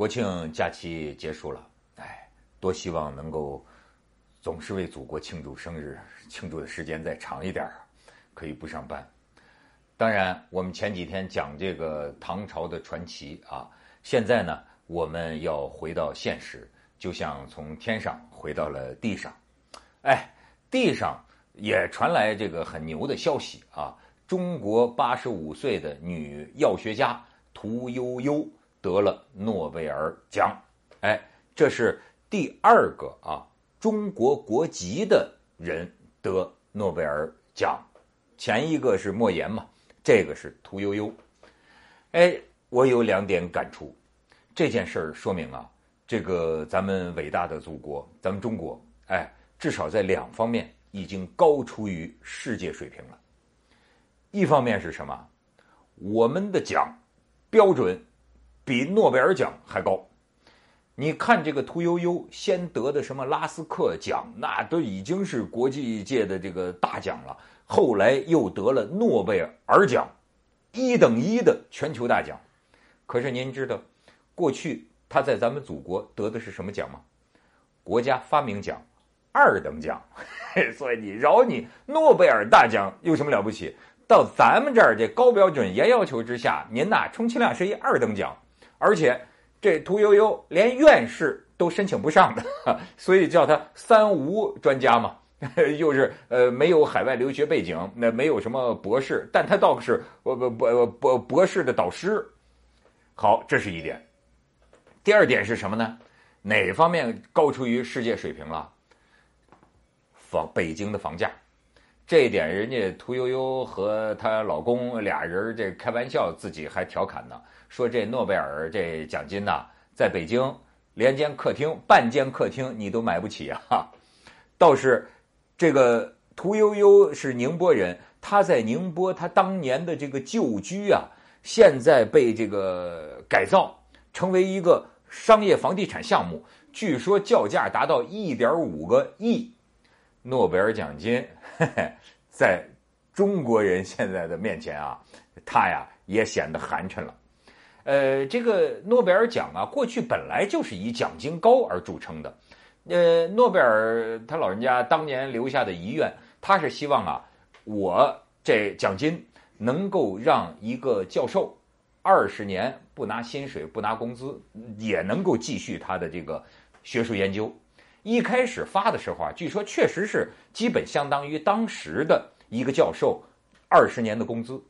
国庆假期结束了，哎，多希望能够总是为祖国庆祝生日，庆祝的时间再长一点可以不上班。当然，我们前几天讲这个唐朝的传奇啊，现在呢，我们要回到现实，就像从天上回到了地上。哎，地上也传来这个很牛的消息啊，中国八十五岁的女药学家屠呦呦。得了诺贝尔奖，哎，这是第二个啊，中国国籍的人得诺贝尔奖，前一个是莫言嘛，这个是屠呦呦，哎，我有两点感触，这件事儿说明啊，这个咱们伟大的祖国，咱们中国，哎，至少在两方面已经高出于世界水平了。一方面是什么？我们的奖标准。比诺贝尔奖还高，你看这个屠呦呦先得的什么拉斯克奖，那都已经是国际界的这个大奖了。后来又得了诺贝尔奖，一等一的全球大奖。可是您知道，过去他在咱们祖国得的是什么奖吗？国家发明奖，二等奖。所以你饶你诺贝尔大奖有什么了不起？到咱们这儿这高标准严要求之下，您呐充其量是一二等奖。而且这屠呦呦连院士都申请不上的，所以叫他三无专家嘛，又是呃没有海外留学背景，那没有什么博士，但他倒是博博博博博士的导师。好，这是一点。第二点是什么呢？哪方面高出于世界水平了？房北京的房价。这一点，人家屠呦呦和她老公俩人这开玩笑，自己还调侃呢，说这诺贝尔这奖金呐，在北京连间客厅、半间客厅你都买不起啊。倒是这个屠呦呦是宁波人，她在宁波，她当年的这个旧居啊，现在被这个改造成为一个商业房地产项目，据说叫价达到一点五个亿。诺贝尔奖金，在中国人现在的面前啊，他呀也显得寒碜了。呃，这个诺贝尔奖啊，过去本来就是以奖金高而著称的。呃，诺贝尔他老人家当年留下的遗愿，他是希望啊，我这奖金能够让一个教授二十年不拿薪水、不拿工资，也能够继续他的这个学术研究。一开始发的时候啊，据说确实是基本相当于当时的一个教授二十年的工资。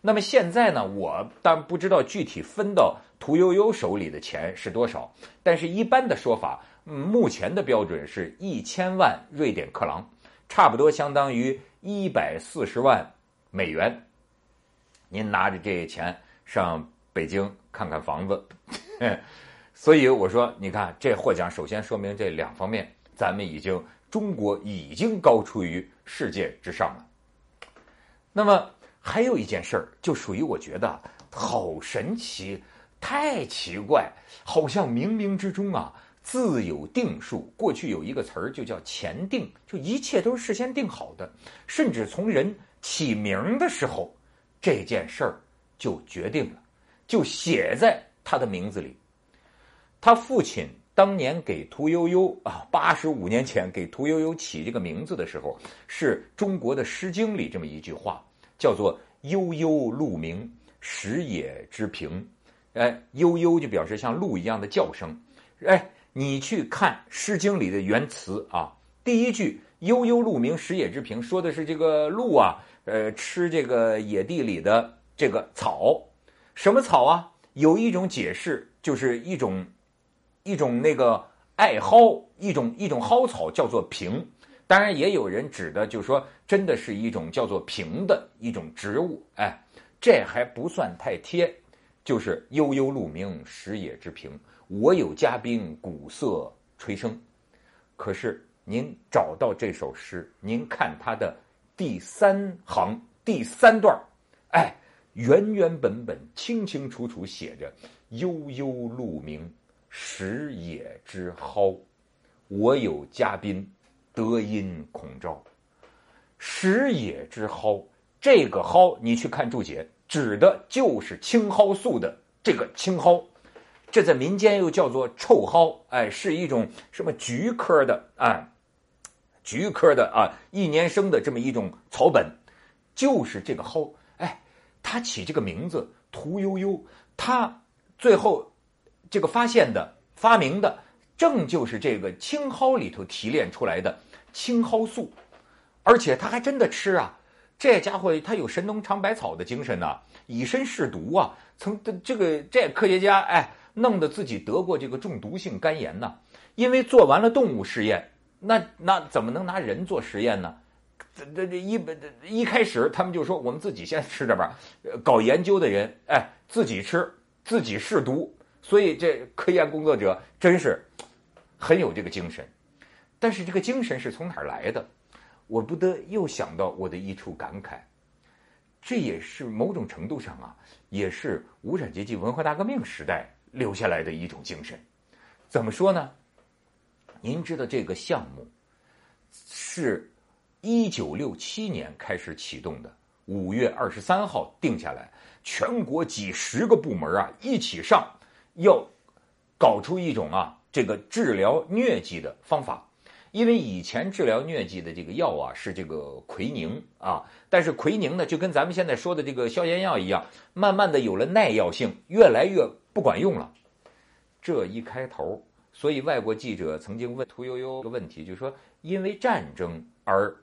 那么现在呢，我但不知道具体分到屠呦呦手里的钱是多少，但是一般的说法，目前的标准是一千万瑞典克朗，差不多相当于一百四十万美元。您拿着这些钱上北京看看房子。所以我说，你看这获奖，首先说明这两方面，咱们已经中国已经高出于世界之上了。那么还有一件事儿，就属于我觉得好神奇，太奇怪，好像冥冥之中啊自有定数。过去有一个词儿就叫前定，就一切都是事先定好的，甚至从人起名的时候，这件事儿就决定了，就写在他的名字里。他父亲当年给屠呦呦啊，八十五年前给屠呦呦起这个名字的时候，是中国的《诗经》里这么一句话，叫做“悠悠鹿鸣，食野之苹”。哎，悠悠就表示像鹿一样的叫声。哎，你去看《诗经》里的原词啊，第一句“悠悠鹿鸣，食野之苹”说的是这个鹿啊，呃，吃这个野地里的这个草。什么草啊？有一种解释，就是一种。一种那个艾蒿，一种一种蒿草叫做萍，当然也有人指的，就是说真的是一种叫做萍的一种植物。哎，这还不算太贴，就是悠悠鹿鸣，食野之苹。我有嘉宾，鼓瑟吹笙。可是您找到这首诗，您看它的第三行第三段哎，原原本本、清清楚楚写着悠悠鹿鸣。食野之蒿，我有嘉宾，德音孔昭。食野之蒿，这个蒿，你去看注解，指的就是青蒿素的这个青蒿。这在民间又叫做臭蒿，哎，是一种什么菊科的啊，菊科的啊，一年生的这么一种草本，就是这个蒿，哎，它起这个名字屠呦呦，它最后这个发现的、发明的，正就是这个青蒿里头提炼出来的青蒿素，而且他还真的吃啊，这家伙他有神农尝百草的精神呐，以身试毒啊，曾这个这科学家哎。弄得自己得过这个中毒性肝炎呢，因为做完了动物实验，那那怎么能拿人做实验呢？这这这一本一开始他们就说我们自己先吃着吧，搞研究的人哎自己吃自己试毒，所以这科研工作者真是很有这个精神。但是这个精神是从哪儿来的？我不得又想到我的一处感慨，这也是某种程度上啊，也是无产阶级文化大革命时代。留下来的一种精神，怎么说呢？您知道这个项目是一九六七年开始启动的，五月二十三号定下来，全国几十个部门啊一起上，要搞出一种啊这个治疗疟疾的方法。因为以前治疗疟疾的这个药啊是这个奎宁啊，但是奎宁呢就跟咱们现在说的这个消炎药一样，慢慢的有了耐药性，越来越。不管用了，这一开头，所以外国记者曾经问屠呦呦个问题，就是说因为战争而，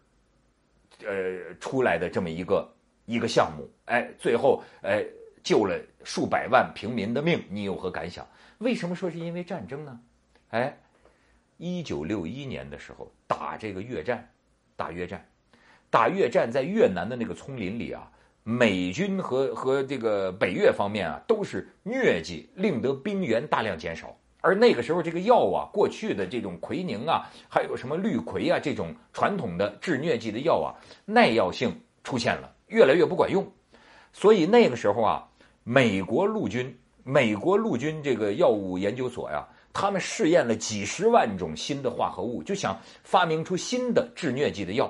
呃出来的这么一个一个项目，哎，最后哎救了数百万平民的命，你有何感想？为什么说是因为战争呢？哎，一九六一年的时候打这个越战，打越战，打越战，在越南的那个丛林里啊。美军和和这个北越方面啊，都是疟疾令得兵源大量减少，而那个时候这个药啊，过去的这种奎宁啊，还有什么氯喹啊这种传统的治疟疾的药啊，耐药性出现了，越来越不管用，所以那个时候啊，美国陆军美国陆军这个药物研究所呀，他们试验了几十万种新的化合物，就想发明出新的治疟疾的药，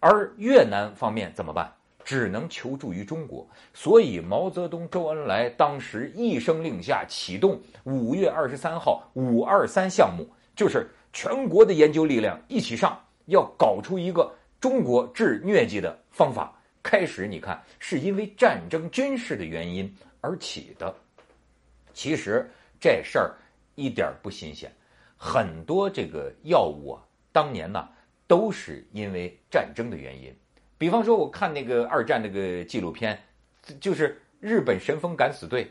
而越南方面怎么办？只能求助于中国，所以毛泽东、周恩来当时一声令下，启动五月二十三号“五二三”项目，就是全国的研究力量一起上，要搞出一个中国治疟疾的方法。开始你看，是因为战争军事的原因而起的，其实这事儿一点不新鲜，很多这个药物啊，当年呢都是因为战争的原因。比方说，我看那个二战那个纪录片，就是日本神风敢死队，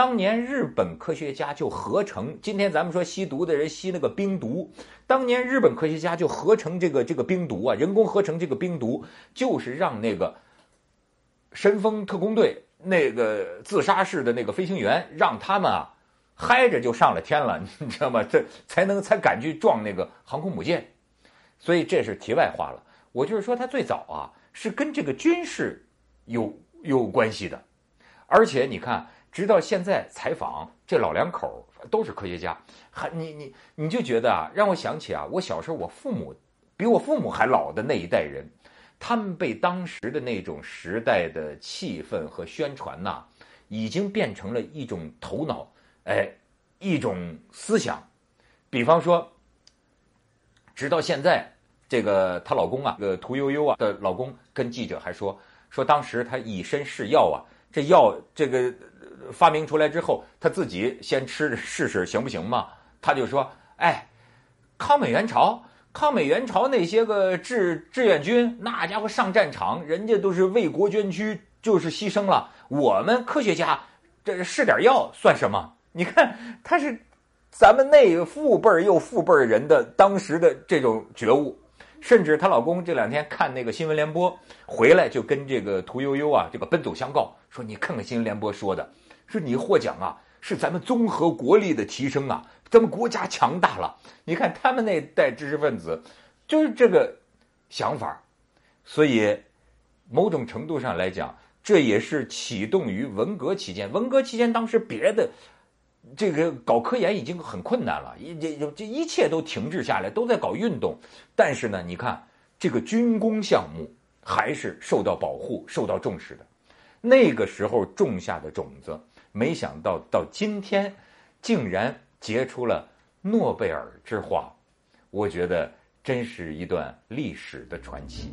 当年日本科学家就合成，今天咱们说吸毒的人吸那个冰毒，当年日本科学家就合成这个这个冰毒啊，人工合成这个冰毒，就是让那个神风特工队那个自杀式的那个飞行员，让他们啊嗨着就上了天了，你知道吗？这才能才敢去撞那个航空母舰，所以这是题外话了。我就是说，他最早啊是跟这个军事有有关系的，而且你看，直到现在采访这老两口都是科学家，还你你你就觉得啊，让我想起啊，我小时候我父母比我父母还老的那一代人，他们被当时的那种时代的气氛和宣传呐，已经变成了一种头脑，哎，一种思想，比方说，直到现在。这个她老公啊，这个屠呦呦啊的老公跟记者还说说，当时他以身试药啊，这药这个发明出来之后，他自己先吃试试行不行嘛？他就说，哎，抗美援朝，抗美援朝那些个志志愿军，那家伙上战场，人家都是为国捐躯，就是牺牲了。我们科学家这试点药算什么？你看他是咱们那父辈又父辈人的当时的这种觉悟。甚至她老公这两天看那个新闻联播回来，就跟这个屠呦呦啊，这个奔走相告，说你看看新闻联播说的，说你获奖啊，是咱们综合国力的提升啊，咱们国家强大了。你看他们那代知识分子，就是这个想法，所以某种程度上来讲，这也是启动于文革期间。文革期间，当时别的。这个搞科研已经很困难了，一这这一切都停滞下来，都在搞运动。但是呢，你看这个军工项目还是受到保护、受到重视的。那个时候种下的种子，没想到到今天，竟然结出了诺贝尔之花，我觉得真是一段历史的传奇。